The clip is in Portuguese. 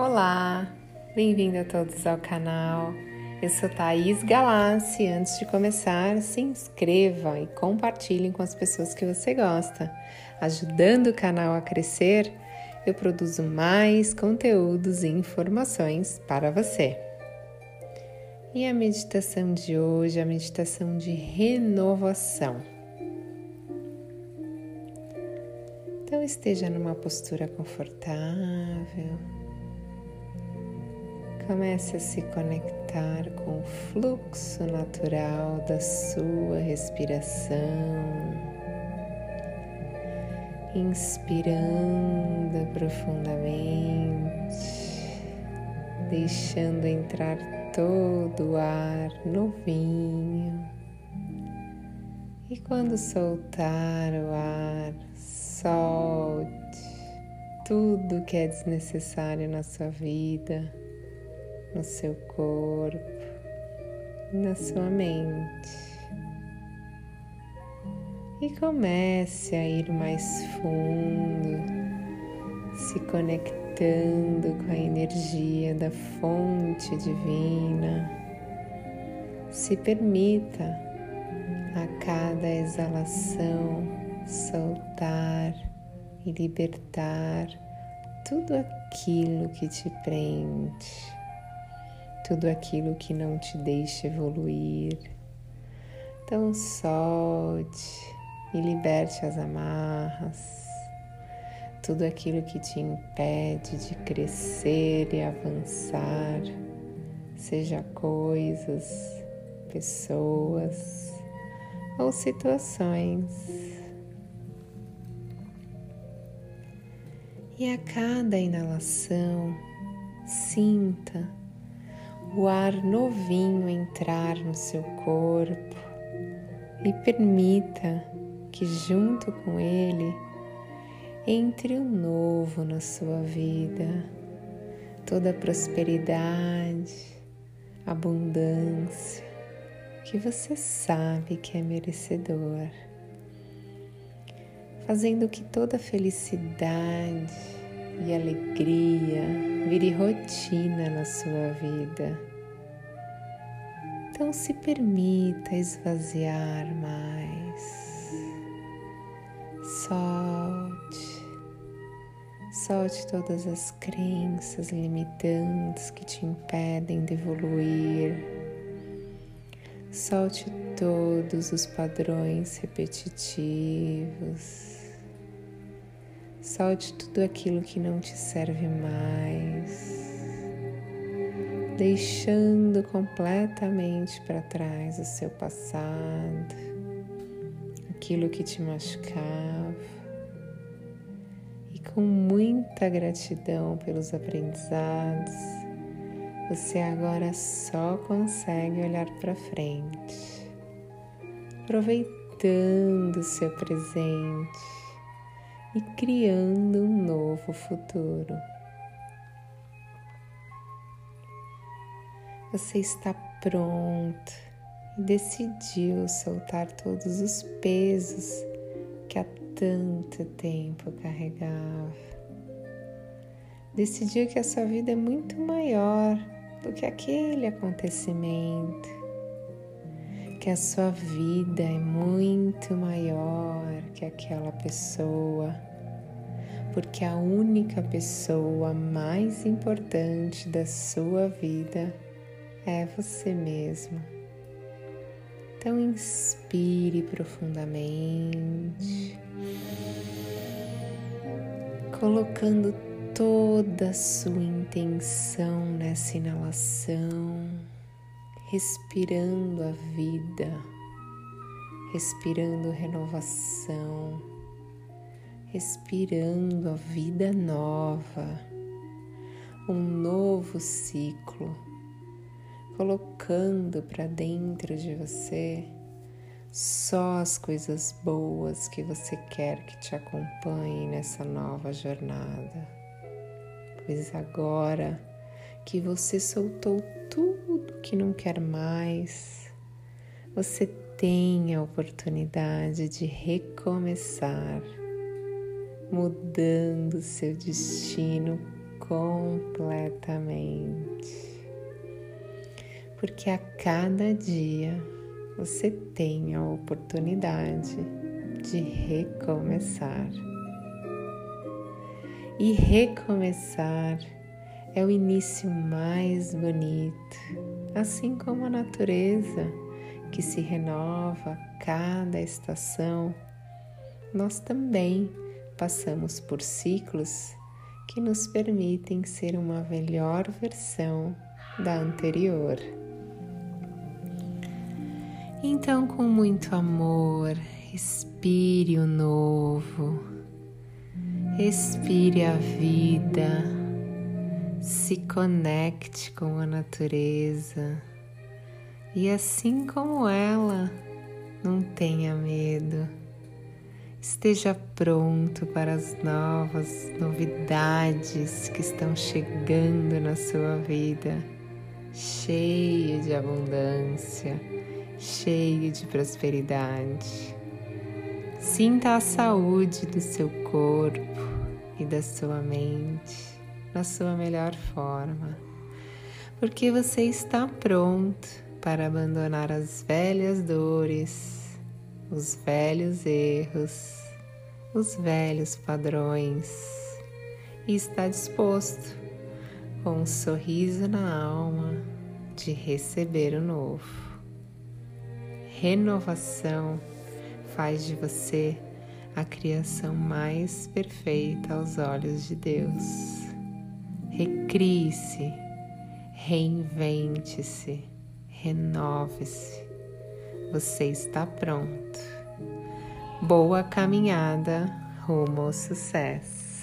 Olá, bem-vindo a todos ao canal. Eu sou Thaís Galassi. Antes de começar, se inscreva e compartilhe com as pessoas que você gosta. Ajudando o canal a crescer, eu produzo mais conteúdos e informações para você. E a meditação de hoje é a meditação de renovação. Então esteja numa postura confortável. Comece a se conectar com o fluxo natural da sua respiração. Inspirando profundamente, deixando entrar todo o ar novinho. E quando soltar o ar, Solte tudo que é desnecessário na sua vida, no seu corpo, na sua mente. E comece a ir mais fundo, se conectando com a energia da fonte divina. Se permita a cada exalação soltar e libertar tudo aquilo que te prende, tudo aquilo que não te deixa evoluir. Então solte e liberte as amarras, tudo aquilo que te impede de crescer e avançar, seja coisas, pessoas ou situações. E a cada inalação, sinta o ar novinho entrar no seu corpo e permita que, junto com ele, entre o novo na sua vida, toda a prosperidade, abundância que você sabe que é merecedor. Fazendo que toda felicidade e alegria vire rotina na sua vida. Então se permita esvaziar mais. Solte, solte todas as crenças limitantes que te impedem de evoluir. Solte todos os padrões repetitivos Solte tudo aquilo que não te serve mais, deixando completamente para trás o seu passado, aquilo que te machucava, e com muita gratidão pelos aprendizados, você agora só consegue olhar para frente, aproveitando o seu presente e criando um novo futuro. Você está pronto e decidiu soltar todos os pesos que há tanto tempo carregava. Decidiu que a sua vida é muito maior do que aquele acontecimento que a sua vida é muito maior que aquela pessoa, porque a única pessoa mais importante da sua vida é você mesmo. Então inspire profundamente, colocando toda a sua intenção nessa inalação respirando a vida, respirando renovação, respirando a vida nova, um novo ciclo, colocando para dentro de você só as coisas boas que você quer que te acompanhem nessa nova jornada. Pois agora que você soltou tudo que não quer mais, você tem a oportunidade de recomeçar, mudando seu destino completamente. Porque a cada dia você tem a oportunidade de recomeçar. E recomeçar é o início mais bonito, assim como a natureza que se renova a cada estação, nós também passamos por ciclos que nos permitem ser uma melhor versão da anterior. Então, com muito amor, respire o novo, respire a vida, se conecte com a natureza e, assim como ela, não tenha medo. Esteja pronto para as novas novidades que estão chegando na sua vida, cheio de abundância cheio de prosperidade. Sinta a saúde do seu corpo e da sua mente na sua melhor forma, porque você está pronto para abandonar as velhas dores, os velhos erros, os velhos padrões. E está disposto, com um sorriso na alma, de receber o novo. Renovação faz de você a criação mais perfeita aos olhos de Deus. Recrie-se, reinvente-se, renove-se. Você está pronto. Boa caminhada rumo ao sucesso.